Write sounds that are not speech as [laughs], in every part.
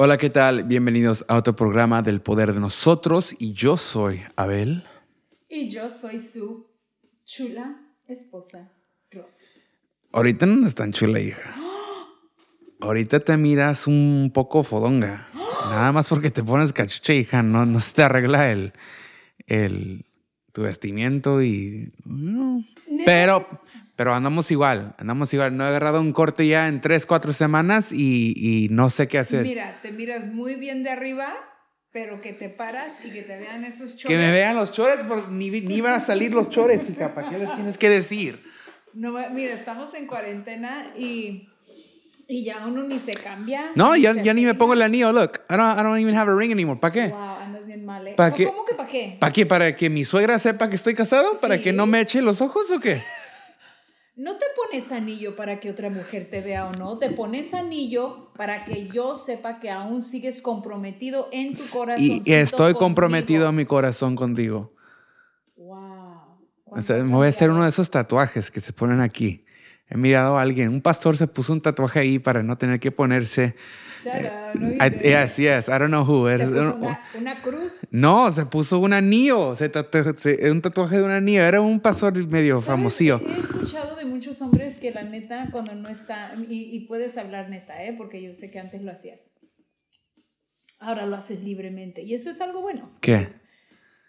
Hola, ¿qué tal? Bienvenidos a otro programa del Poder de Nosotros y yo soy Abel. Y yo soy su chula esposa, Rosy. Ahorita no es tan chula, hija. Ahorita te miras un poco fodonga. Nada más porque te pones cachucha, hija. No, no se te arregla el, el, tu vestimiento y... no. Pero, pero andamos igual, andamos igual. No he agarrado un corte ya en tres, cuatro semanas y, y no sé qué hacer. Mira, te miras muy bien de arriba, pero que te paras y que te vean esos chores. Que me vean los chores, pues, ni, ni van a salir los chores, hija. ¿Para qué les tienes que decir? No, mira, estamos en cuarentena y, y ya uno ni se cambia. No, ya, ya ni me pongo el anillo. Look, I don't, I don't even have a ring anymore. ¿Para qué? Wow, andas bien mal, ¿eh? ¿Pa' qué? ¿Cómo que para qué? ¿Para qué? ¿Para que mi suegra sepa que estoy casado? ¿Para Sí. que no me eche los ojos o qué? No te pones anillo para que otra mujer te vea o no, te pones anillo para que yo sepa que aún sigues comprometido en tu corazón. Y, y estoy comprometido a mi corazón contigo. Wow. O sea, me voy a hacer uno de esos tatuajes que se ponen aquí. He mirado a alguien, un pastor se puso un tatuaje ahí para no tener que ponerse. Shut up, no, I- yes, yes, I don't know who. Se puso una, una cruz. No, se puso un anillo, se tatu- se- un tatuaje de un anillo. Era un pastor medio famosillo. He escuchado de muchos hombres que la neta, cuando no está, y, y puedes hablar neta, ¿eh? porque yo sé que antes lo hacías. Ahora lo haces libremente. Y eso es algo bueno. ¿Qué?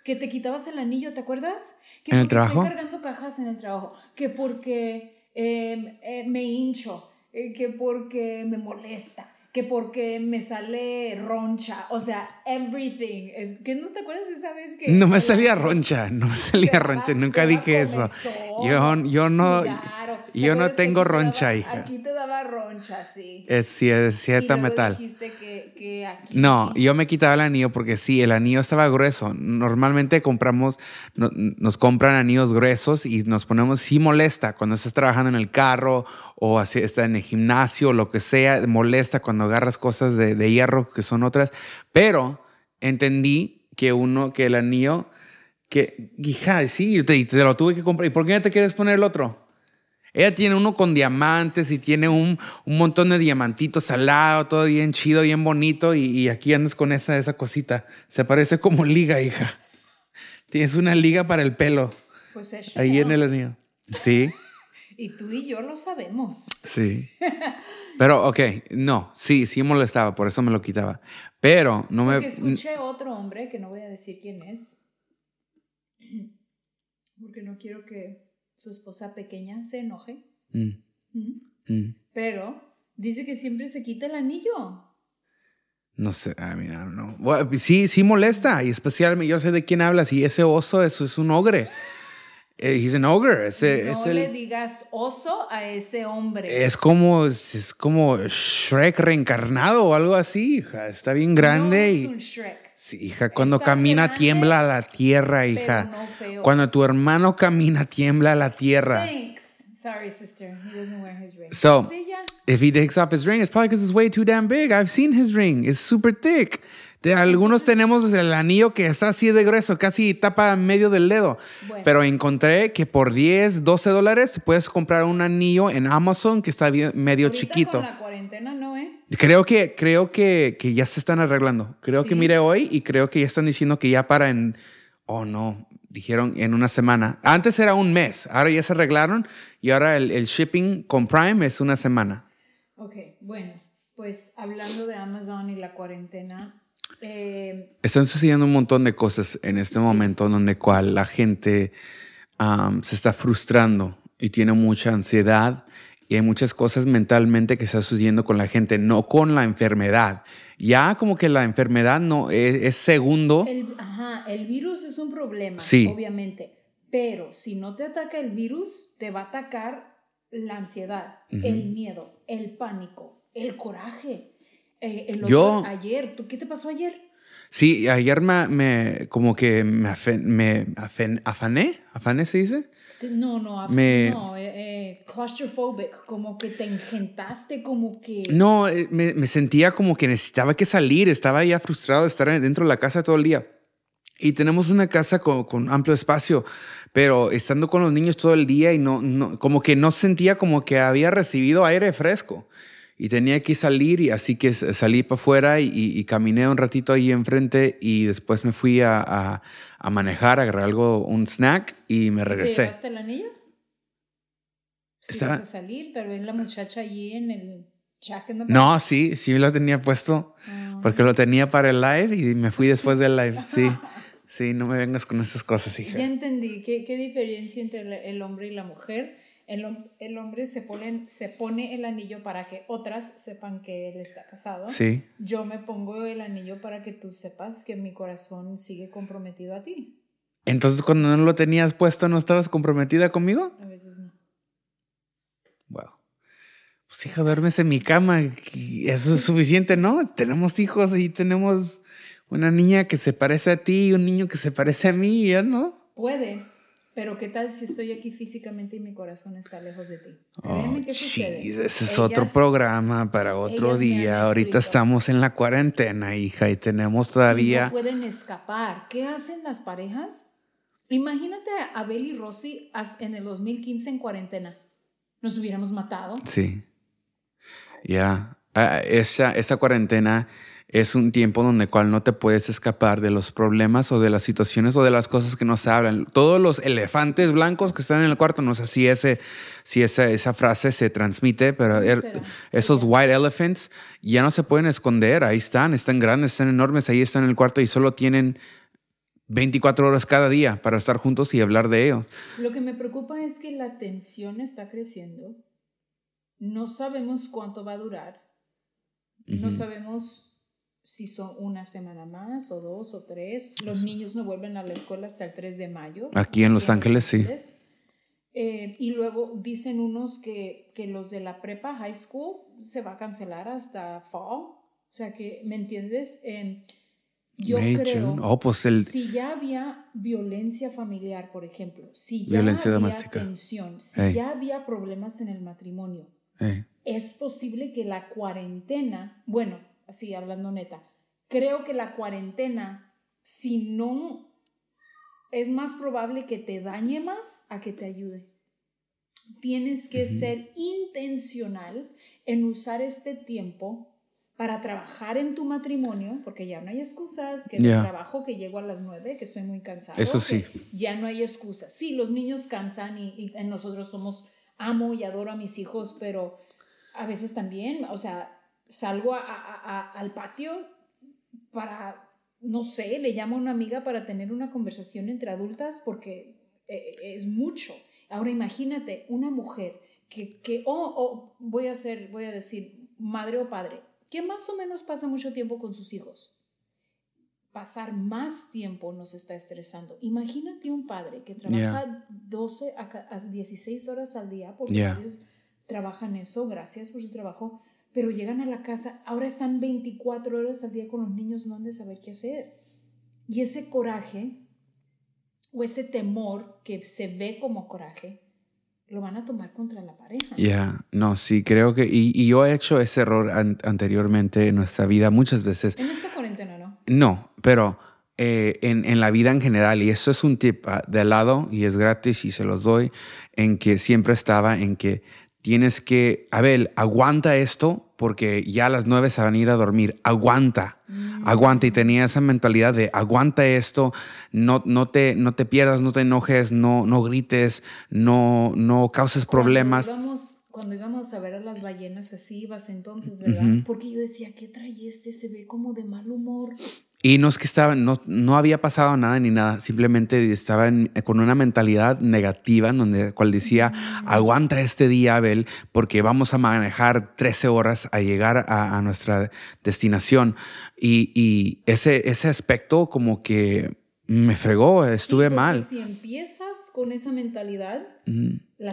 Que te quitabas el anillo, ¿te acuerdas? Que ¿En el trabajo? Estoy cargando cajas en el trabajo. Que porque eh, eh, me hincho. eh, que porque me molesta. Que porque me sale roncha. O sea, everything. Es, ¿Que no te acuerdas esa vez que... No me salía roncha, no me salía daba- roncha, nunca dije eso. Yo, yo no, cigarro. ¿Te yo no tengo roncha, daba- hija. Aquí te daba roncha, sí. Es, sí, es Y cierta luego metal. dijiste que, que aquí... No, yo me quitaba el anillo porque sí, el anillo estaba grueso. Normalmente compramos, no- nos compran anillos gruesos y nos ponemos, sí molesta cuando estás trabajando en el carro o así, está en el gimnasio lo que sea, molesta cuando agarras cosas de, de hierro que son otras. Pero entendí que uno, que el anillo, que, hija, sí, te, te lo tuve que comprar. ¿Y por qué no te quieres poner el otro? Ella tiene uno con diamantes y tiene un, un montón de diamantitos al lado, todo bien chido, bien bonito. Y, y aquí andas con esa, esa cosita. Se parece como liga, hija. Tienes una liga para el pelo Pues es ahí en el anillo. Sí, Y tú y yo lo sabemos. sí. Pero, ok, no, sí, sí molestaba, por eso me lo quitaba. Pero no me. Porque escuché otro hombre, que no voy a decir quién es, porque no quiero que su esposa pequeña se enoje, Mm, ¿Mm? mm. pero dice que siempre se quita el anillo. No sé, I mean, I don't know. Bueno, sí, sí molesta. Y especialmente, yo sé de quién hablas. Y ese oso, eso es un ogre. Eh, he's an ogre. Ese, no es el- le digas oso a ese hombre. Es como, es como Shrek reencarnado o algo así, hija. Está bien grande No es y... un Shrek. Sí, hija, cuando Está camina grande, tiembla la tierra, hija. no feo. Cuando tu hermano camina tiembla la tierra. Thanks. Sorry, sister. He doesn't wear his ring. So- Sí. If he takes off his ring, it's probably because it's way too damn big. I've seen his ring. It's super thick. De algunos tenemos el anillo que está así de grueso, casi tapa medio del dedo. Bueno. Pero encontré que por 10, 12 dólares puedes comprar un anillo en Amazon que está bien- medio Ahorita chiquito. Con la cuarentena, no, ¿eh? Creo que, creo que, que ya se están arreglando. Creo que mire hoy y creo que ya están diciendo que ya para en. Oh, no. Dijeron en una semana. Antes era un mes. Ahora ya se arreglaron y ahora el, el shipping con Prime es una semana. Ok, bueno, pues hablando de Amazon y la cuarentena, eh, Están sucediendo un montón de cosas en este momento en donde cual la gente se está frustrando y tiene mucha ansiedad y hay muchas cosas mentalmente que está sucediendo con la gente, no con la enfermedad. Ya como que la enfermedad no es, es segundo. el, ajá, el virus es un problema, Sí. obviamente, pero si no te ataca el virus, te va a atacar la ansiedad, el miedo, el pánico, el coraje. Eh, el otro- Yo- ayer, ¿tú qué te pasó ayer? Sí, ayer me, me- como que me, afen- me afen- afané, afané se dice. No, no, af- Me- no, eh, eh, claustrophobic, como que te engentaste, como que... No, eh, me, me sentía como que necesitaba que salir, estaba ya frustrado de estar dentro de la casa todo el día. Y tenemos una casa con, con amplio espacio, pero estando con los niños todo el día y no, no, como que no sentía como que había recibido aire fresco. Y tenía que salir y así que salí para afuera y, caminé un ratito ahí enfrente y después me fui a, a- a manejar, agarré algo, un snack y me ¿Te regresé. llevaste el anillo? Si Estaba- vas a salir, tal vez la muchacha allí en el Jack in the Box. No, sí, sí lo tenía puesto Ah. porque lo tenía para el live y me fui después del live. [laughs] Sí, sí, no me vengas con esas cosas, hija. Ya entendí. ¿Qué, qué diferencia entre el hombre y la mujer? El, el hombre se pone, se pone el anillo para que otras sepan que él está casado. Sí. Yo me pongo el anillo para que tú sepas que mi corazón sigue comprometido a ti. Entonces, cuando no lo tenías puesto, ¿no estabas comprometida conmigo? A veces no. Wow. Pues hija, duermes en mi cama. Eso es suficiente, ¿no? Tenemos hijos y tenemos una niña que se parece a ti y un niño que se parece a mí, y ya no. Puede, pero ¿qué tal si estoy aquí físicamente y mi corazón está lejos de ti? Oh, que sucede. ese es otro Ellas- programa para otro día. Ahorita estamos en la cuarentena, hija, y tenemos y todavía. No pueden escapar. ¿Qué hacen las parejas? Imagínate a Abel y Rosy en el 2015 en cuarentena. Nos hubiéramos matado. Sí. Ya. Ah, esa, esa cuarentena es un tiempo donde cual no te puedes escapar de los problemas o de las situaciones o de las cosas que no se hablan. Todos los elefantes blancos que están en el cuarto, no sé si, ese, si esa, esa frase se transmite, pero er- esos white elephants ya no se pueden esconder. Ahí están, están grandes, están enormes, ahí están en el cuarto y solo tienen 24 horas cada día para estar juntos y hablar de ellos. Lo que me preocupa es que la tensión está creciendo. No sabemos cuánto va a durar. No sabemos si son una semana más o dos o tres. Los niños no vuelven a la escuela hasta el 3 de mayo. Aquí en Los Ángeles, sí. Eh, y luego dicen unos que, que los de la prepa, high school, se va a cancelar hasta fall. O sea que, ¿me entiendes? Eh, yo May, creo... June. Oh, pues el. Si ya había violencia familiar, por ejemplo, si ya Violencia había doméstica. tensión, si Ey. ya había problemas en el matrimonio, eh, es posible que la cuarentena, bueno, así hablando neta, creo que la cuarentena, si no, es más probable que te dañe más a que te ayude. Tienes que ser intencional en usar este tiempo para trabajar en tu matrimonio, porque ya no hay excusas, que el trabajo que llego a las nueve, que estoy muy cansado. Eso sí. Ya no hay excusas. Sí, los niños cansan y, y nosotros somos, amo y adoro a mis hijos, pero a veces también, o sea, salgo a- a- a- al patio para, no sé, le llamo a una amiga para tener una conversación entre adultas porque eh, es mucho. Ahora imagínate una mujer que, que o o voy a hacer, voy a decir, madre o padre, que más o menos pasa mucho tiempo con sus hijos. Pasar más tiempo nos está estresando. Imagínate un padre que trabaja 12 a ca- a 16 horas al día, porque Yeah. ellos trabajan eso, gracias por su trabajo, pero llegan a la casa, ahora están 24 horas al día con los niños, no han de saber qué hacer. Y ese coraje o ese temor que se ve como coraje, lo van a tomar contra la pareja. Ya, no, sí, creo que. Y, y yo he hecho ese error an- anteriormente en nuestra vida muchas veces. En esta cuarentena, ¿no? No, pero eh, en, en la vida en general, y eso es un tip ah, de lado y es gratis y se los doy, en que siempre estaba en que tienes que, a ver, aguanta esto porque ya a las nueve se van a ir a dormir, aguanta, aguanta y tenía esa mentalidad de aguanta esto, no, no, te, no te pierdas, no te enojes, no, no grites, no, no causes problemas. Cuando íbamos, cuando íbamos a ver a las ballenas así ibas entonces, ¿verdad? Porque yo decía, ¿qué trae este? Se ve como de mal humor. Y no es que estaba, no, no había pasado nada ni nada, simplemente estaba en- con una mentalidad negativa en donde cual decía, aguanta este día, Abel, porque vamos a manejar 13 horas a llegar a, a nuestra destinación. Y, y ese, ese aspecto como que me fregó, Sí, estuve porque mal. Si empiezas con esa mentalidad,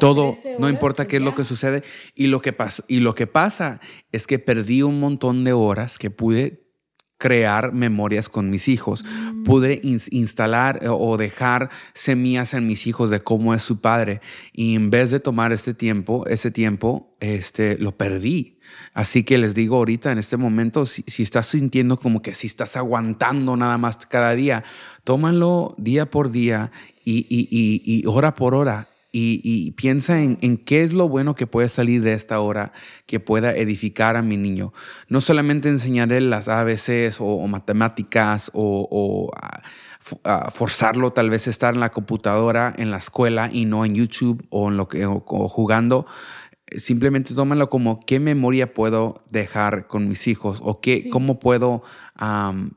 Todo, 13 no horas, importa pues qué es lo ya. que sucede. Y lo que, pasa, y lo que pasa es que perdí un montón de horas que pude crear memorias con mis hijos. Pude ins- instalar eh, o dejar semillas en mis hijos de cómo es su padre. Y en vez de tomar este tiempo, ese tiempo, este, lo perdí. Así que les digo ahorita, en este momento, si, si estás sintiendo como que si estás aguantando nada más cada día, tómalo día por día y- y- y hora por hora y, y piensa en, en qué es lo bueno que puede salir de esta hora que pueda edificar a mi niño. No solamente enseñarle las ABCs o, o matemáticas o, forzarlo tal vez a estar en la computadora en la escuela y no en YouTube o, en lo que, o- o jugando. Simplemente tómalo como qué memoria puedo dejar con mis hijos o qué, Sí. cómo puedo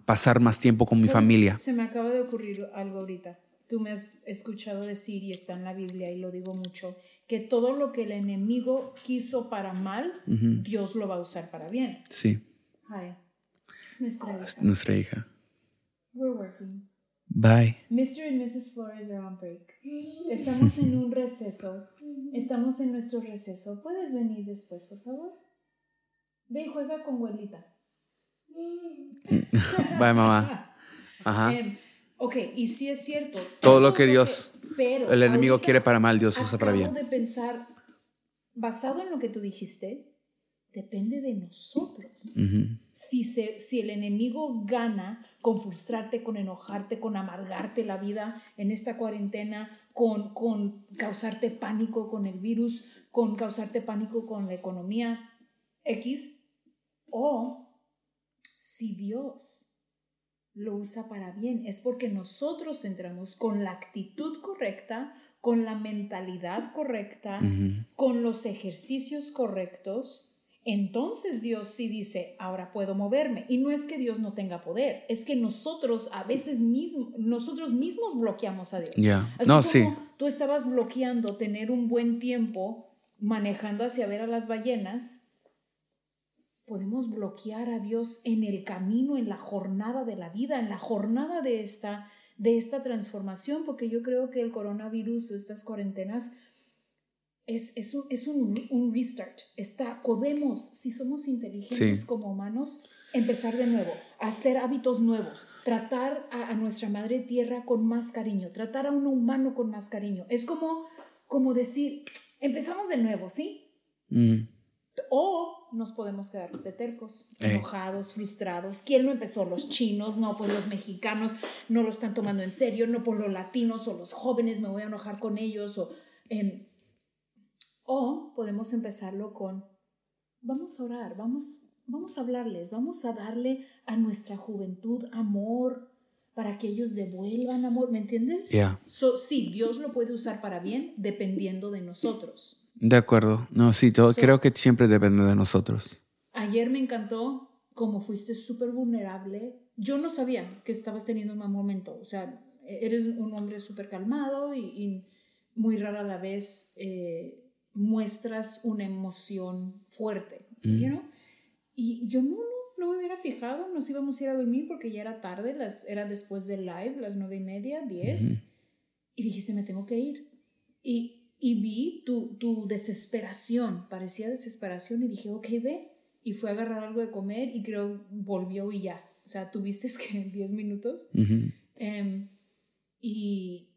pasar más tiempo con mi familia. Se me acaba de ocurrir algo ahorita. Tú me has escuchado decir, y está en la Biblia, y lo digo mucho, que todo lo que el enemigo quiso para mal, Dios lo va a usar para bien. Sí, Hi. Nuestra hija. nuestra hija. We're working. Bye. Mr. and Mrs. Flores are on break. Estamos en un receso. Estamos en nuestro receso. ¿Puedes venir después, por favor? Ve y juega con abuelita. [laughs] Bye, mamá. [laughs] Ajá. Em, ok, y sí es cierto. Todo lo que Dios- pero El enemigo quiere para mal, Dios usa para bien. de pensar, basado en lo que tú dijiste, depende de nosotros. si, se, si el enemigo gana con frustrarte, con enojarte, con amargarte la vida en esta cuarentena, con, con causarte pánico con el virus, con causarte pánico con la economía X, o si Dios lo usa para bien, es porque nosotros entramos con la actitud correcta, con la mentalidad correcta, con los ejercicios correctos. Entonces Dios sí dice, ahora puedo moverme. Y no es que Dios no tenga poder, es que nosotros a veces mismo, nosotros mismos bloqueamos a Dios. Ya. Así No, como sí. tú estabas bloqueando tener un buen tiempo manejando hacia ver a las ballenas, podemos bloquear a Dios en el camino, en la jornada de la vida, en la jornada de esta, de esta transformación, porque yo creo que el coronavirus o estas cuarentenas es, es, un, es un, un restart. Está, podemos, si somos inteligentes Sí. como humanos, empezar de nuevo, hacer hábitos nuevos, tratar a, a nuestra madre tierra con más cariño, tratar a un humano con más cariño. Es como, como decir, empezamos de nuevo, ¿sí? Mm, O nos podemos quedar de tercos, Eh. enojados, frustrados. ¿Quién lo empezó? Los chinos, no, pues los mexicanos no lo están tomando en serio, no por los latinos o los jóvenes me voy a enojar con ellos. O, em, o podemos empezarlo con, vamos a orar, vamos, vamos a hablarles, vamos a darle a nuestra juventud amor para que ellos devuelvan amor, ¿me entiendes? Ya. So, sí, Dios lo puede usar para bien dependiendo de nosotros. De acuerdo. No, sí, yo So- creo que siempre depende de nosotros. Ayer me encantó cómo fuiste súper vulnerable. Yo no sabía que estabas teniendo un mal momento. O sea, eres un hombre súper calmado y, y muy rara a la vez eh, muestras una emoción fuerte. ¿sí? you know? Y yo no, no, no me hubiera fijado. Nos íbamos a ir a dormir porque ya era tarde. Las, era después del live, las nueve y media, diez. Y dijiste, me tengo que ir. Y, y vi tu, tu desesperación, parecía desesperación, y dije, ok, ve. Y fue a agarrar algo de comer y creo volvió y ya. O sea, tuviste [laughs] que 10 minutos. Em, y,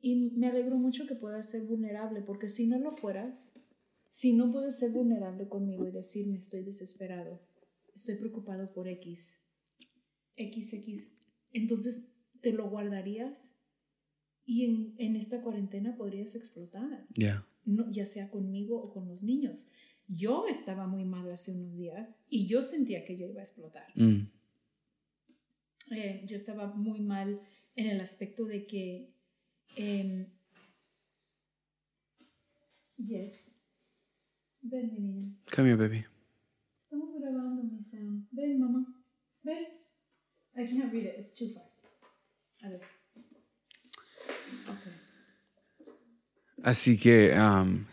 y me alegro mucho que puedas ser vulnerable, porque si no lo fueras, si no puedes ser vulnerable conmigo y decirme estoy desesperado, estoy preocupado por X, XX, entonces te lo guardarías y en, en esta cuarentena podrías explotar, Ya. no, ya sea conmigo o con los niños. Yo estaba muy mal hace unos días y yo sentía que yo iba a explotar. Mm, Eh, yo estaba muy mal en el aspecto de que em, yes ven mi niña Come here, baby. estamos grabando mi sound ven mamá ven I can't read it it's too far a ver. Así que um,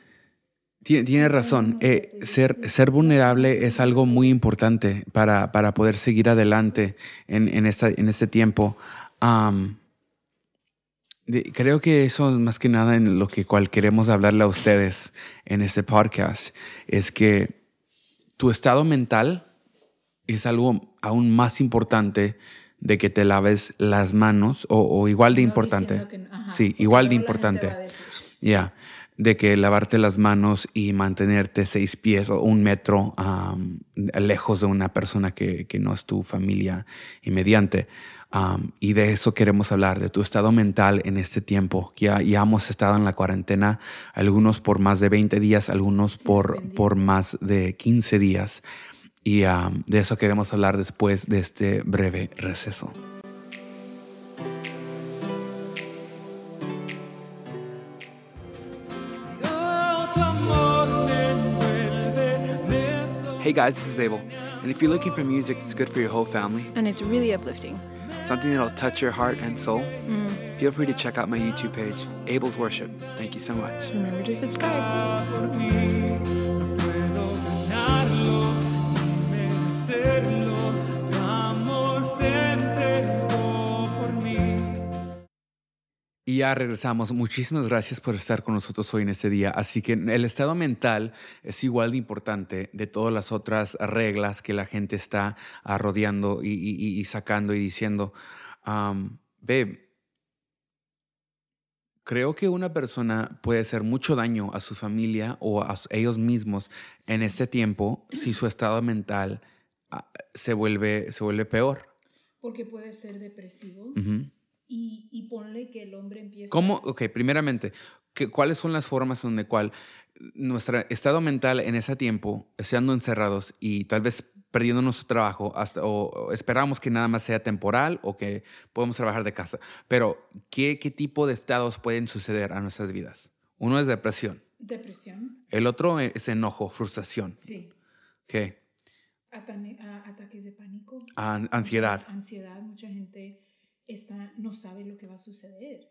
ti- tiene razón. Eh, ser, ser vulnerable es algo muy importante para, para poder seguir adelante en, en, esta, en este tiempo. Creo que eso es más que nada en lo que cual queremos hablarle a ustedes en este podcast es que tu estado mental es algo aún más importante de que te laves las manos o, o igual de No importante. que- ajá, sí, igual de importante. Ya, de que lavarte las manos y mantenerte seis pies o un metro lejos de una persona que, que no es tu familia inmediante. Am, y de eso queremos hablar, de tu estado mental en este tiempo. Ya, ya hemos estado en la cuarentena, algunos por más de 20 días, algunos por, por más de 15 días. Y am, de eso queremos hablar después de este breve receso. Hey guys, this is Abel. And if you're looking for music that's good for your whole family, And it's really uplifting. something that'll touch your heart and soul, mm. feel free to check out my YouTube page, Abel's Worship. Thank you so much. Remember to subscribe. Merecerlo. Tu amor se entregó por mí. Y ya regresamos. Muchísimas gracias por estar con nosotros hoy en este día. Así que el estado mental es igual de importante de todas las otras reglas que la gente está rodeando y, y- y sacando y diciendo. Um, babe, creo que una persona puede hacer mucho daño a su familia o a ellos mismos en este tiempo si su estado mental se vuelve, se vuelve peor. Porque puede ser depresivo. Y, y ponle que el hombre empieza... ¿Cómo? Ok, primeramente, ¿qué- ¿cuáles son las formas donde cual nuestro estado mental en ese tiempo, estando encerrados y tal vez perdiendo nuestro trabajo, hasta, o, o esperamos que nada más sea temporal o que podemos trabajar de casa, pero ¿qué, ¿qué tipo de estados pueden suceder a nuestras vidas? Uno es depresión, Depresión, el otro es enojo, frustración, sí. ¿qué? Ataques de pánico. An- ansiedad. Ansiedad, mucha gente está, no sabe lo que va a suceder.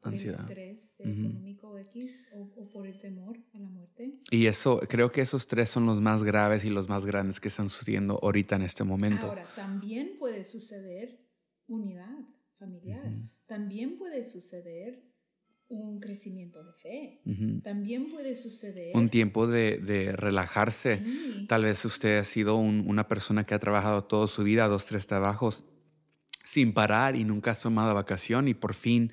Por Ansiedad. el estrés Ujú. económico X o, o por el temor a la muerte. Y eso, creo que esos tres son los más graves y los más grandes que están sucediendo ahorita en este momento. Ahora, también puede suceder unidad familiar. Ujú. También puede suceder un crecimiento de fe. También puede suceder... un tiempo de, de relajarse. Sí. Tal vez usted ha sido un- una persona que ha trabajado toda su vida, dos, tres trabajos, sin parar y nunca has tomado vacación y por fin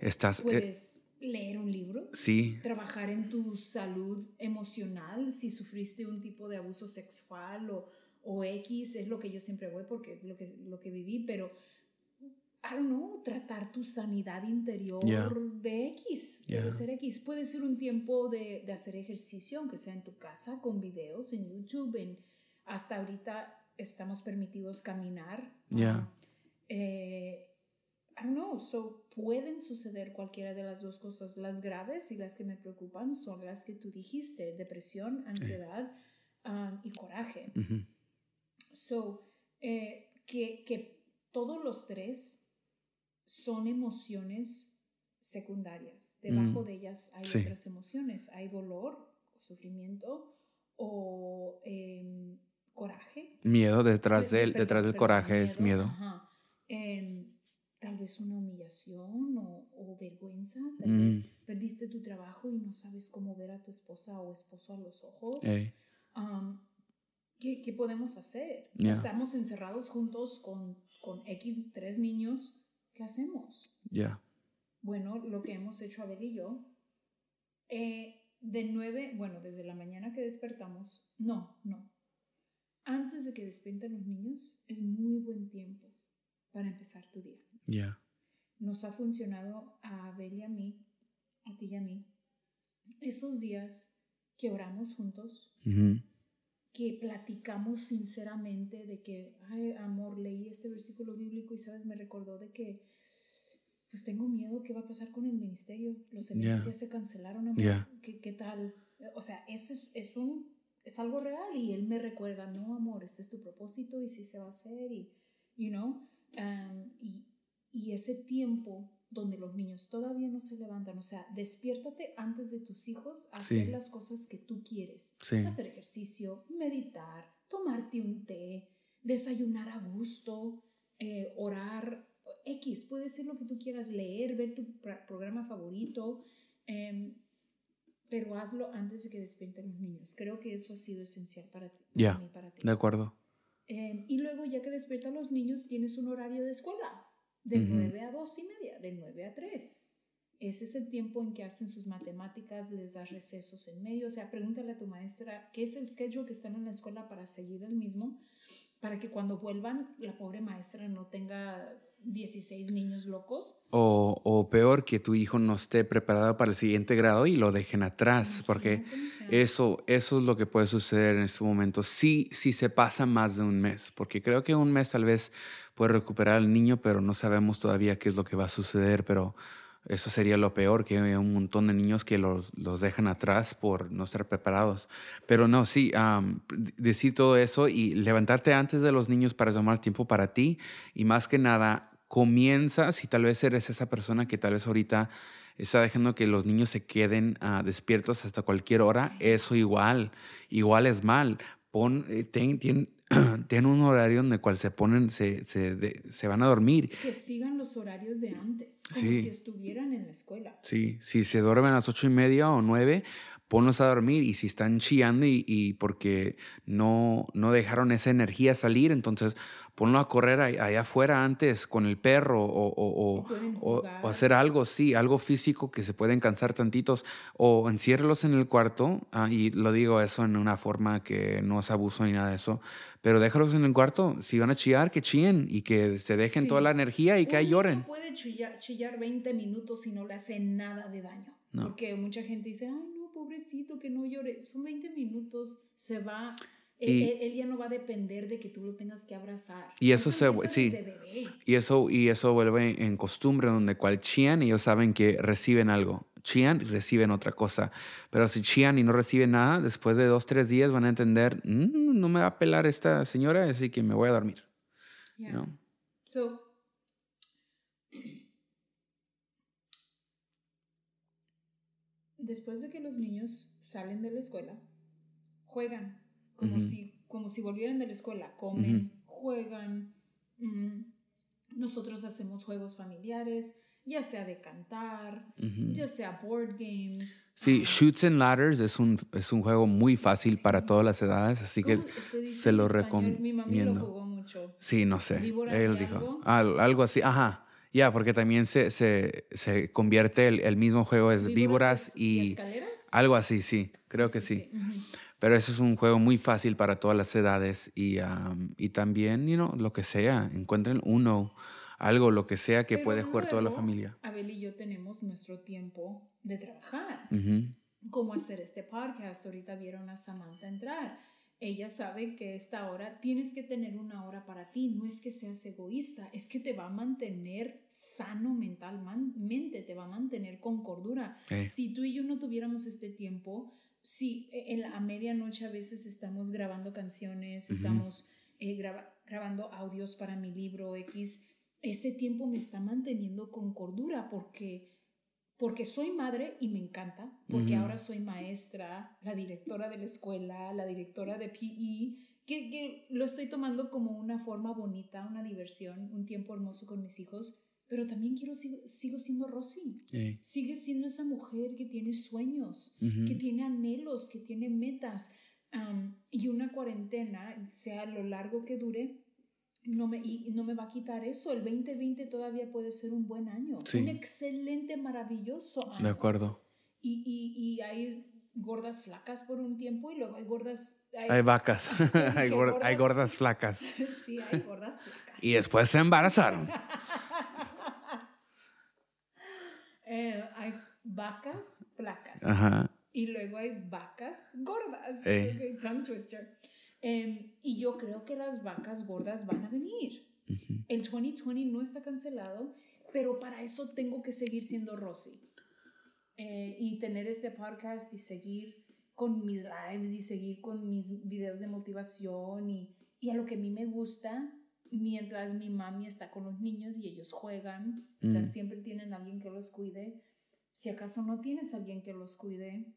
estás... eh, Puedes leer un libro. sí, trabajar en tu salud emocional, si sufriste un tipo de abuso sexual o, o X, es lo que yo siempre voy porque es lo que, lo que viví, pero, I don't know, tratar tu sanidad interior Yeah. de X, Yeah. puede ser X, puede ser un tiempo de, de hacer ejercicio, aunque sea en tu casa, con videos en YouTube, en, hasta ahorita estamos permitidos caminar. Yeah. Um, eh, I don't know, so pueden suceder cualquiera de las dos cosas. Las graves y las que me preocupan son las que tú dijiste, depresión, ansiedad um, y coraje. So, eh, que, que todos los tres son emociones secundarias. Debajo Mm, de ellas hay sí. otras emociones. Hay dolor, sufrimiento o em, coraje. miedo detrás, Pe- del, perdón, detrás del perdón, coraje es miedo. ajá. Em, tal vez una humillación o, o vergüenza. Tal Mm. vez perdiste tu trabajo y no sabes cómo ver a tu esposa o esposo a los ojos. Ey, Um, ¿qué, qué podemos hacer? Yeah. Estamos encerrados juntos con, con X, tres niños. ¿Qué hacemos? ya. Bueno, lo que hemos hecho Abel y yo, eh, de nueve, bueno, desde la mañana que despertamos, no, no. Antes de que despierten los niños, es muy buen tiempo para empezar tu día. Ya. Nos ha funcionado a Abel y a mí, a ti y a mí, esos días que oramos juntos, Ujú, que platicamos sinceramente de que, ay, amor, leí este versículo bíblico y, sabes, me recordó de que, pues tengo miedo, ¿qué va a pasar con el ministerio? Los eventos Ya. ya se cancelaron, amor. Ya. ¿Qué, ¿Qué tal? O sea, eso es, es, un, es algo real y él me recuerda, no, amor, este es tu propósito y sí se va a hacer y, you know, um, y, y ese tiempo donde los niños todavía no se levantan, o sea, despiértate antes de tus hijos a hacer Sí. las cosas que tú quieres. Sí. Hacer ejercicio, meditar, tomarte un té, desayunar a gusto, eh, orar X, puede ser lo que tú quieras leer, ver tu programa favorito, em, pero hazlo antes de que despierten los niños. Creo que eso ha sido esencial para ti. Ya, ti. de acuerdo. Em, y luego, ya que despiertan los niños, tienes un horario de escuela, de Ujú. 9 a 2 y media, de 9 a 3. Ese es el tiempo en que hacen sus matemáticas, les das recesos en medio. O sea, pregúntale a tu maestra qué es el schedule que están en la escuela para seguir el mismo, para que cuando vuelvan, la pobre maestra no tenga 16 niños locos. O, o peor, que tu hijo no esté preparado para el siguiente grado y lo dejen atrás, porque eso, eso es lo que puede suceder en este momento. Sí, sí se pasa más de un mes, porque creo que un mes tal vez puede recuperar al niño, pero no sabemos todavía qué es lo que va a suceder, pero eso sería lo peor, que hay un montón de niños que los, los dejan atrás por no estar preparados. Pero no, sí, decir todo eso y levantarte antes de los niños para tomar tiempo para ti y más que nada comienza, si tal vez eres esa persona que tal vez ahorita está dejando que los niños se queden ah, despiertos hasta cualquier hora, eso igual, igual es mal. Pon, eh, ten, ten- [clears throat] ten un horario en el cual se ponen, se, se, de- se van a dormir. Que sigan los horarios de antes, como Sí. si estuvieran en la escuela. Sí, si se duermen a las ocho y media o nueve, ponlos a dormir. Y si están chillando y, y porque no, no dejaron esa energía salir, entonces ponlo a correr allá afuera antes con el perro o, o- o- O hacer algo, sí, algo físico que se pueden cansar tantitos. O enciérrelos en el cuarto, ah, y lo digo eso en una forma que no es abuso ni nada de eso, pero déjalos en el cuarto. Si van a chillar, que chillen y que se dejen Sí. toda la energía y que ahí lloren. puede chillar, chillar 20 minutos y no le hace nada de daño. No. Porque mucha gente dice, ay, no, pobrecito, que no llore. Son 20 minutos, se va. Y- él, él- él ya no va a depender de que tú lo tengas que abrazar. Y eso se- empieza sí. Y eso, y eso vuelve en costumbre, donde cual chían, ellos saben que reciben algo. Chían y reciben otra cosa. Pero si chían y no reciben nada, después de dos, tres días van a entender, "Mm, no me va a pelar esta señora, así que me voy a dormir. Yeah. ¿no? So, después de que los niños salen de la escuela, juegan como, si, como si volvieran de la escuela, comen, juegan. mm, nosotros hacemos juegos familiares, ya sea de cantar, Ujú. ya sea board games. Sí, Shoots and Ladders es un, es un juego muy fácil para todas las edades, así que ¿cómo se lo español? Mi mami lo recomiendo. jugó mucho. Sí, no sé. ¿Víboras Él dijo. algo? Al- algo así. Ajá. Ya, porque también se, se, se convierte el, el mismo juego es víboras, y, y y, escaleras. algo así, sí. Creo que sí. Ujú. Pero ese es un juego muy fácil para todas las edades y, um, y también, you know, lo que sea, encuentren uno, algo, lo que sea que Pero puede jugar toda la familia. Abel y yo tenemos nuestro tiempo de trabajar. Ujú. Cómo hacer este podcast. Ahorita vieron a Samantha entrar. Ella sabe que esta hora tienes que tener una hora para ti. No es que seas egoísta, es que te va a mantener sano mentalmente, te va a mantener con cordura. Si tú y yo no tuviéramos este tiempo, si en la, a medianoche a veces estamos grabando canciones, estamos eh, graba- grabando audios para mi libro X, ese tiempo me está manteniendo con cordura porque porque soy madre y me encanta, porque ahora soy maestra, la directora de la escuela, la directora de PE, que, que lo estoy tomando como una forma bonita, una diversión, un tiempo hermoso con mis hijos, pero también quiero sigo, sigo siendo Rosy. Sigue siendo esa mujer que tiene sueños, que tiene anhelos, que tiene metas. Y una cuarentena, sea lo largo que dure, no me, y no me va a quitar eso. El 2020 todavía puede ser un buen año. Sí. Un excelente, maravilloso año. De acuerdo. Y, y, y hay gordas flacas por un tiempo y luego hay gordas... Hay vacas, [laughs] [laughs] hay, Dije gor- hay gordas. gordas flacas. [laughs] sí, hay gordas flacas. Y después se embarazaron. Eh, hay vacas flacas. Ajá. Y luego hay vacas gordas. Ok, tongue twister. Em, y yo creo que las vacas gordas van a venir. Ujú. El 2020 no está cancelado, pero para eso tengo que seguir siendo Rosy. Eh, y tener este podcast y seguir con mis lives y seguir con mis videos de motivación y, y a lo que a mí me gusta mientras mi mami está con los niños y ellos juegan. O sea, Mm. siempre tienen alguien que los cuide. Si acaso no tienes alguien que los cuide,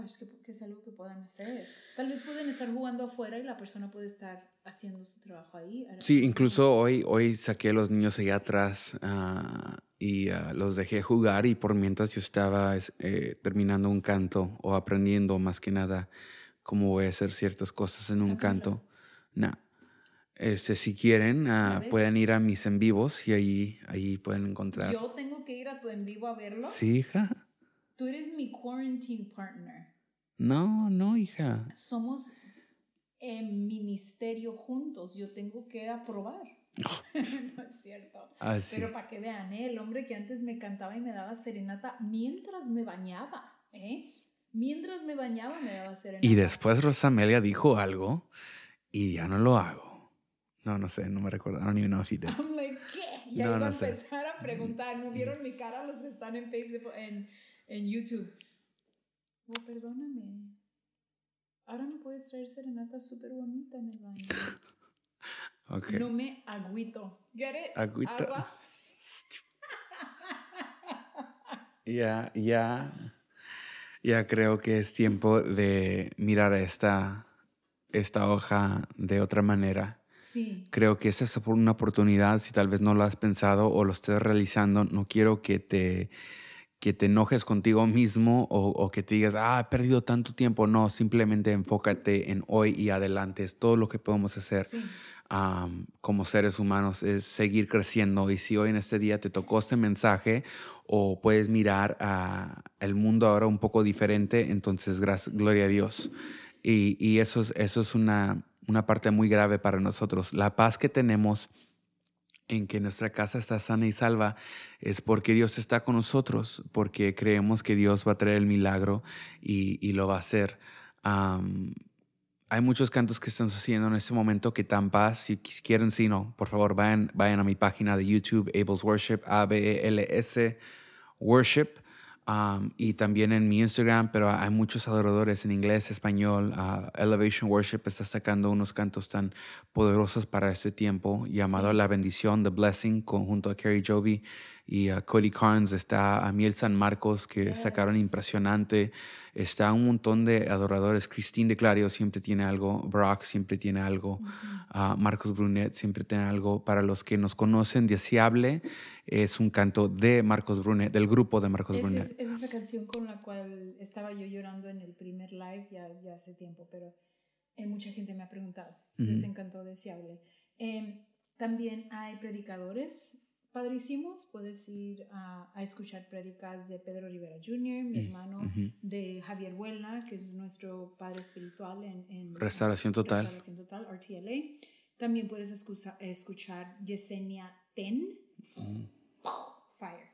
gosh, que, que es algo que puedan hacer. Tal vez pueden estar jugando afuera y la persona puede estar haciendo su trabajo ahí. Sí, incluso hoy, hoy saqué a los niños allá atrás ah, y ah, los dejé jugar y por mientras yo estaba es- eh, terminando un canto o aprendiendo más que nada cómo voy a hacer ciertas cosas en un canto. No. Este, si quieren, ah, ves? pueden ir a mis en vivos y ahí, ahí pueden encontrar. Yo tengo que ir a tu en vivo a verlo. Sí, hija. Tú eres mi quarantine partner. No, no, hija. Somos en ministerio juntos. Yo tengo que aprobar. [laughs] no es cierto. Ah, sí. Pero para que vean, ¿eh? el hombre que antes me cantaba y me daba serenata mientras me bañaba. ¿eh? Mientras me bañaba me daba serenata. Y después Rosamelia dijo algo y ya no lo hago. No, no sé, no me recuerdo. I don't even know if he did. I'm like, ¿qué? Ya No, iba no a sé. empezar a preguntar. ¿No vieron mi cara los que están en Facebook, en, en YouTube? Oh, perdóname. Ahora me puedes traer serenata súper bonita en el baño. [laughs] Ok. No me agüito. ¿Get it? Agüita. Agua. [laughs] Ya, ya, ya creo que es tiempo de mirar esta, esta hoja de otra manera. Sí. Creo que esa es una oportunidad, si tal vez no lo has pensado o lo estés realizando, no quiero que te, que te enojes contigo mismo o, o que te digas, ah, he perdido tanto tiempo. No, simplemente enfócate en hoy y adelante. Es todo lo que podemos hacer Sí. am, como seres humanos, es seguir creciendo. Y si hoy en este día te tocó este mensaje o puedes mirar a el mundo ahora un poco diferente, entonces gracias, gloria a Dios. Y, y eso es, eso es una, una parte muy grave para nosotros. La paz que tenemos en que nuestra casa está sana y salva es porque Dios está con nosotros, porque creemos que Dios va a traer el milagro y, y lo va a hacer. Hay muchos cantos que están sucediendo en este momento que dan paz. Si quieren, si no, por favor, vayan, vayan a mi página de YouTube, Abel's Worship, A-B-E-L-S Worship. Um, y también en mi Instagram, pero hay muchos adoradores en inglés, español. uh, Elevation Worship está sacando unos cantos tan poderosos para este tiempo, llamado La Bendición, The Blessing, conjunto a Kerry Joby y a Cody Carnes. Está Amiel San Marcos, que sacaron impresionante. Está un montón de adoradores. Christine de Clario siempre tiene algo. Brock siempre tiene algo. ah, Marcos Brunet siempre tiene algo. Para los que nos conocen, Deseable es un canto de Marcos Brunet, del grupo de Marcos Esa Brunet. es, es esa canción con la cual estaba yo llorando en el primer live ya, ya hace tiempo, pero eh, mucha gente me ha preguntado. Les encantó Deseable. Eh, también hay predicadores padrísimos. Puedes ir a, a escuchar predicas de Pedro Rivera Jr., mi hermano, de Javier Huelna, que es nuestro padre espiritual en, en Restauración Total. Restauración Total, RTLA. También puedes escucha- escuchar Yesenia Ten. Fire.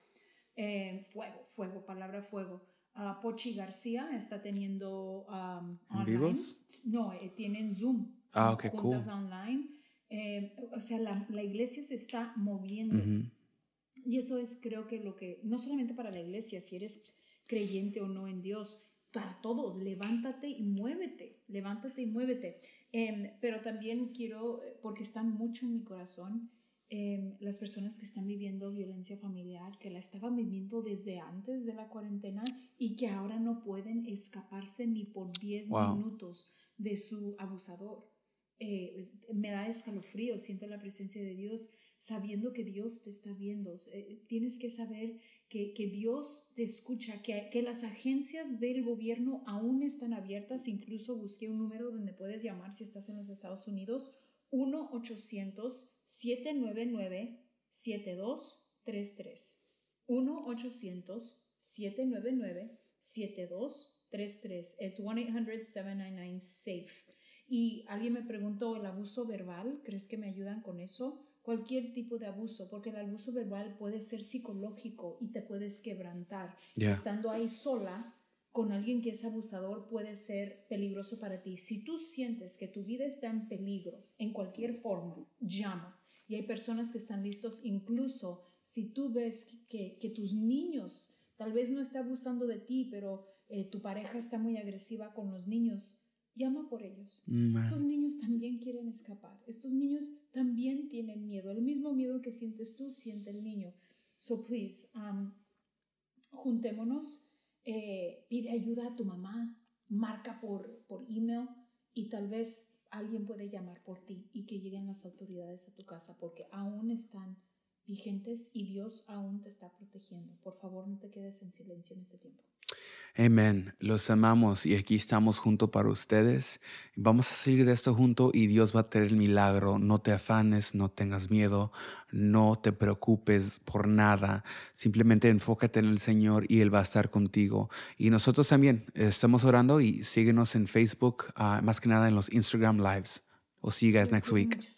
Eh, fuego, fuego, palabra fuego. Ah, Pochi García está teniendo um, ¿En online. vivos? No, eh, tienen Zoom. Ah, ok, juntas cool. online. Eh, o sea, la, la iglesia se está moviendo. Y eso es, creo que lo que, no solamente para la iglesia, si eres creyente o no en Dios, para todos, levántate y muévete, levántate y muévete. Em, pero también quiero, porque están mucho en mi corazón, em, las personas que están viviendo violencia familiar, que la estaban viviendo desde antes de la cuarentena y que ahora no pueden escaparse ni por 10 Wow. minutos de su abusador. Eh, me da escalofrío, siento la presencia de Dios, sabiendo que Dios te está viendo. Eh, tienes que saber que, que Dios te escucha, que, que las agencias del gobierno aún están abiertas. Incluso busqué un número donde puedes llamar si estás en los Estados Unidos, 1-800-799-7233. 1-800-799-7233. It's 1-800-799-SAFE. Y alguien me preguntó, ¿el abuso verbal? ¿Crees que me ayudan con eso? Cualquier tipo de abuso, porque el abuso verbal puede ser psicológico y te puedes quebrantar. Ya. Estando ahí sola con alguien que es abusador puede ser peligroso para ti. Si tú sientes que tu vida está en peligro, en cualquier forma, llama. Y hay personas que están listos, incluso si tú ves que, que tus niños, tal vez no está abusando de ti, pero eh, tu pareja está muy agresiva con los niños, llama por ellos. Man. Estos niños también quieren escapar. Estos niños también tienen miedo. El mismo miedo que sientes tú, siente el niño. So please, um, juntémonos. eh, pide ayuda a tu mamá, marca por, por email y tal vez alguien puede llamar por ti y que lleguen las autoridades a tu casa porque aún están vigentes y Dios aún te está protegiendo. Por favor, no te quedes en silencio en este tiempo. Amén. Los amamos y aquí estamos junto para ustedes. Vamos a salir de esto junto y Dios va a tener el milagro. No te afanes, no tengas miedo, no te preocupes por nada. Simplemente enfócate en el Señor y Él va a estar contigo. Y nosotros también estamos orando y síguenos en Facebook, ah, más que nada en los Instagram Lives. We'll see you guys next week.